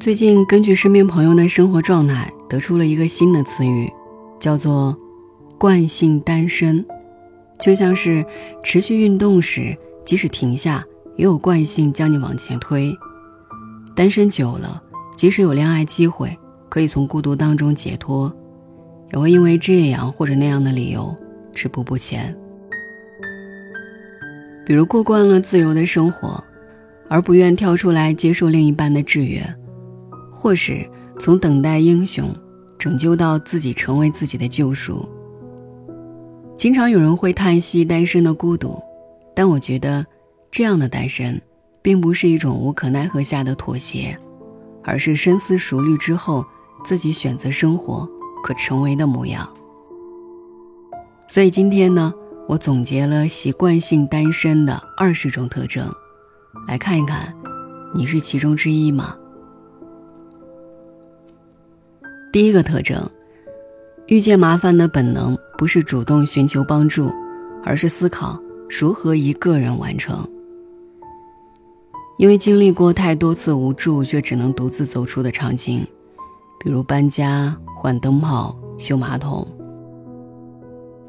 最近根据身边朋友的生活状态，得出了一个新的词语，叫做“惯性单身”。就像是持续运动时，即使停下，也有惯性将你往前推。单身久了，即使有恋爱机会，可以从孤独当中解脱，也会因为这样或者那样的理由止步不前。比如过惯了自由的生活，而不愿跳出来接受另一半的制约，或是从等待英雄拯救到自己成为自己的救赎。经常有人会叹息单身的孤独，但我觉得，这样的单身。并不是一种无可奈何下的妥协，而是深思熟虑之后自己选择生活可成为的模样。所以今天呢，我总结了习惯性单身的二十种特征，来看一看，你是其中之一吗？第一个特征，遇见麻烦的本能不是主动寻求帮助，而是思考如何一个人完成。因为经历过太多次无助却只能独自走出的场景，比如搬家、换灯泡、修马桶，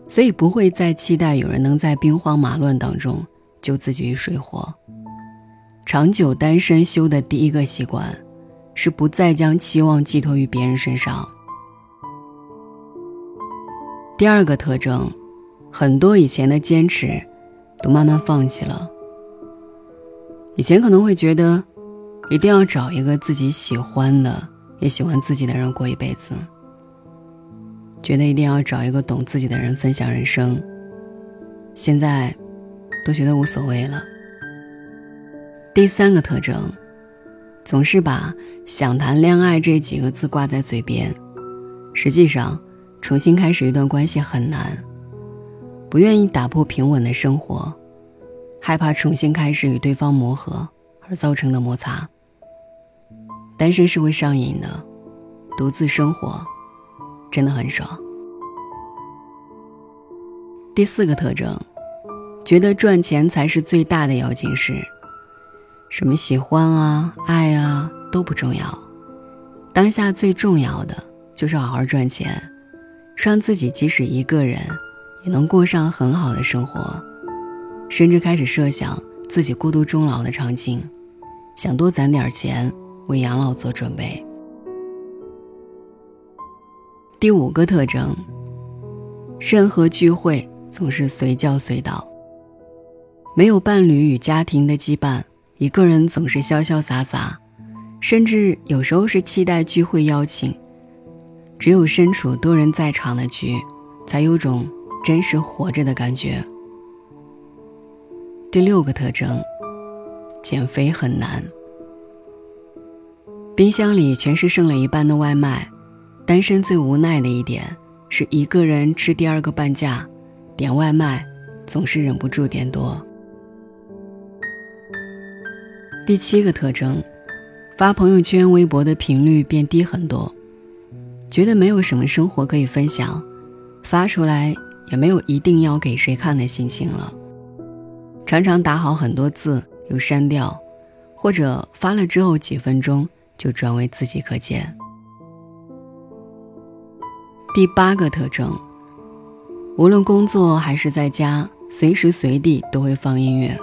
所以不会再期待有人能在兵荒马乱当中救自己于水火。长久单身修的第一个习惯，是不再将期望寄托于别人身上。第二个特征，很多以前的坚持，都慢慢放弃了。以前可能会觉得，一定要找一个自己喜欢的、也喜欢自己的人过一辈子。觉得一定要找一个懂自己的人分享人生。现在，都觉得无所谓了。第三个特征，总是把“想谈恋爱”这几个字挂在嘴边，实际上，重新开始一段关系很难，不愿意打破平稳的生活。害怕重新开始与对方磨合而造成的摩擦。单身是会上瘾的，独自生活真的很爽。第四个特征，觉得赚钱才是最大的要紧事，什么喜欢啊、爱啊都不重要，当下最重要的就是好好赚钱，让自己即使一个人也能过上很好的生活。甚至开始设想自己孤独终老的场景，想多攒点钱为养老做准备。第五个特征，任何聚会总是随叫随到，没有伴侣与家庭的羁绊，一个人总是潇潇洒洒，甚至有时候是期待聚会邀请。只有身处多人在场的局，才有种真实活着的感觉。第六个特征，减肥很难。冰箱里全是剩了一半的外卖，单身最无奈的一点是一个人吃第二个半价，点外卖总是忍不住点多。第七个特征，发朋友圈、微博的频率变低很多，觉得没有什么生活可以分享，发出来也没有一定要给谁看的心情了。常常打好很多字又删掉，或者发了之后几分钟就转为自己可见。第八个特征，无论工作还是在家，随时随地都会放音乐。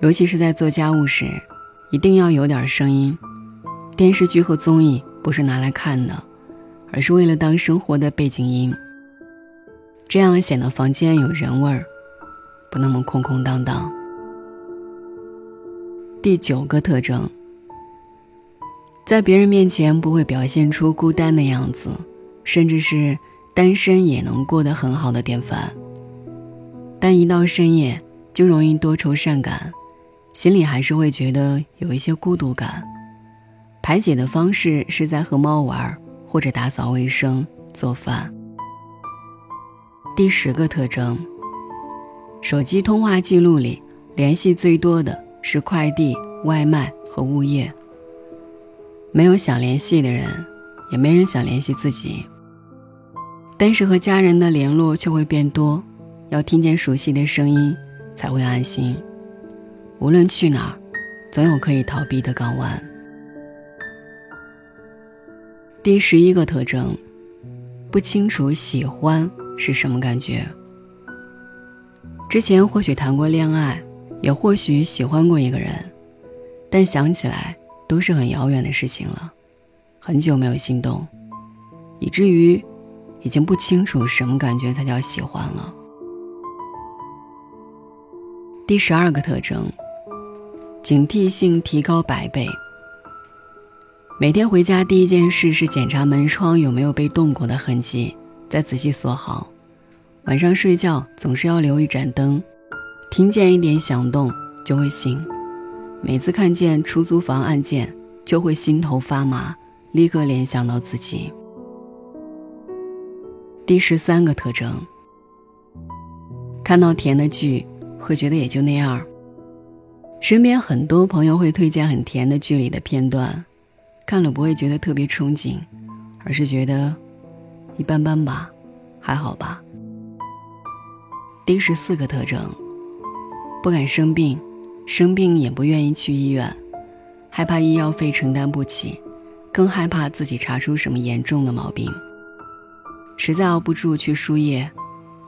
尤其是在做家务时，一定要有点声音。电视剧和综艺不是拿来看的，而是为了当生活的背景音。这样显得房间有人味儿。不那么空空荡荡。第九个特征，在别人面前不会表现出孤单的样子，甚至是单身也能过得很好的典范。但一到深夜，就容易多愁善感，心里还是会觉得有一些孤独感。排解的方式是在和猫玩，或者打扫卫生、做饭。第十个特征。手机通话记录里，联系最多的是快递、外卖和物业。没有想联系的人，也没人想联系自己。但是和家人的联络却会变多，要听见熟悉的声音才会安心。无论去哪儿，总有可以逃避的港湾。第十一个特征，不清楚喜欢是什么感觉。之前或许谈过恋爱，也或许喜欢过一个人，但想起来都是很遥远的事情了，很久没有心动，以至于已经不清楚什么感觉才叫喜欢了。第十二个特征，警惕性提高百倍。每天回家第一件事是检查门窗有没有被动过的痕迹，再仔细锁好。晚上睡觉总是要留一盏灯，听见一点响动就会醒。每次看见出租房按键，就会心头发麻，立刻联想到自己。第十三个特征，看到甜的剧会觉得也就那样。身边很多朋友会推荐很甜的剧里的片段，看了不会觉得特别憧憬，而是觉得一般般吧，还好吧。第十四个特征，不敢生病，生病也不愿意去医院，害怕医药费承担不起，更害怕自己查出什么严重的毛病。实在熬不住去输液，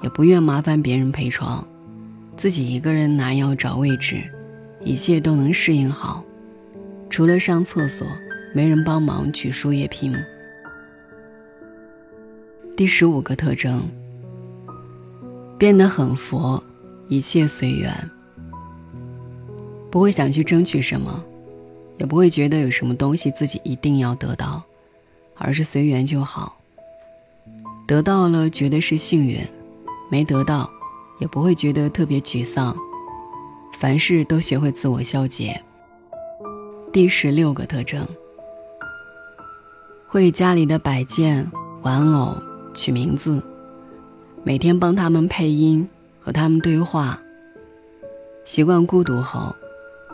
也不愿麻烦别人陪床，自己一个人拿药找位置，一切都能适应好，除了上厕所，没人帮忙取输液瓶。第十五个特征。变得很佛，一切随缘，不会想去争取什么，也不会觉得有什么东西自己一定要得到，而是随缘就好。得到了觉得是幸运，没得到也不会觉得特别沮丧。凡事都学会自我消解。第十六个特征，会给家里的摆件、玩偶取名字。每天帮他们配音，和他们对话。习惯孤独后，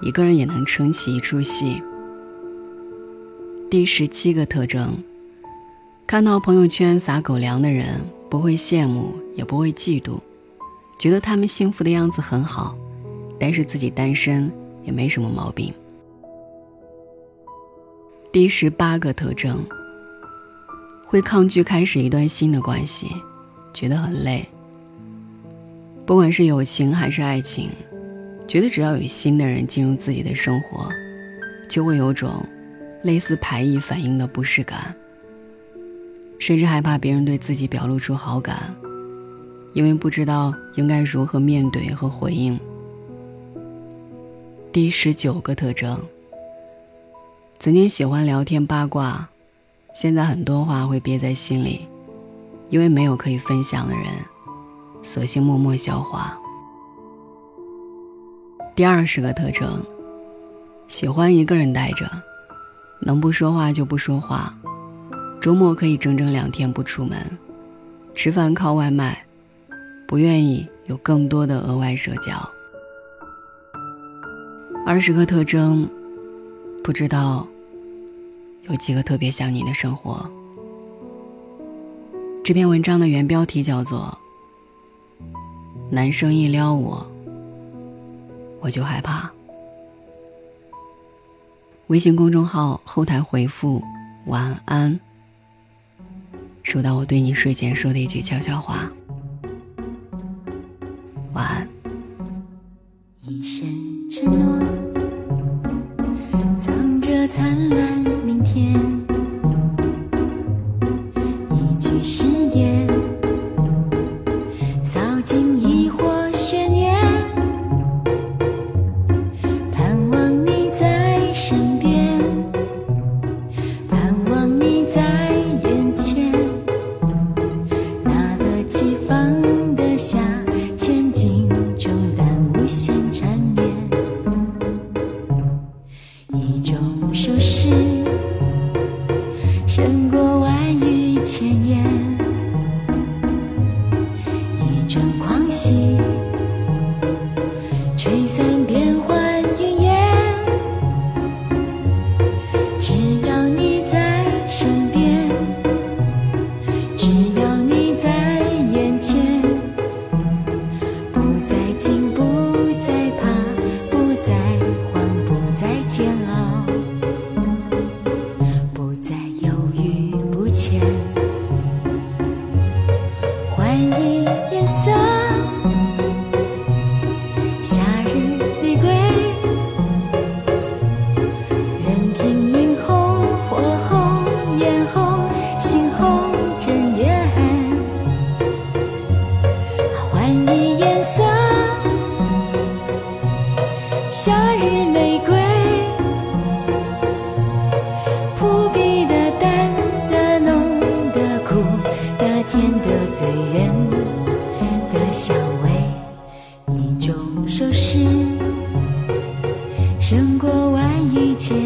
一个人也能撑起一出戏。第十七个特征：看到朋友圈撒狗粮的人，不会羡慕，也不会嫉妒，觉得他们幸福的样子很好，但是自己单身也没什么毛病。第十八个特征：会抗拒开始一段新的关系。觉得很累。不管是友情还是爱情，觉得只要有新的人进入自己的生活，就会有种类似排异反应的不适感，甚至害怕别人对自己表露出好感，因为不知道应该如何面对和回应。第十九个特征：曾经喜欢聊天八卦，现在很多话会憋在心里。因为没有可以分享的人，索性默默消化。第二十个特征，喜欢一个人待着，能不说话就不说话，周末可以整整两天不出门，吃饭靠外卖，不愿意有更多的额外社交。二十个特征，不知道有几个特别想你的生活。这篇文章的原标题叫做《男生一撩我，我就害怕》。微信公众号后台回复“晚安”，收到我对你睡前说的一句悄悄话。晚安。誓言，扫尽疑惑悬念。盼望你在身边，盼望你在眼前。拿得起，放得下，千斤重担无限缠绵。一种手势，胜过。千言。一千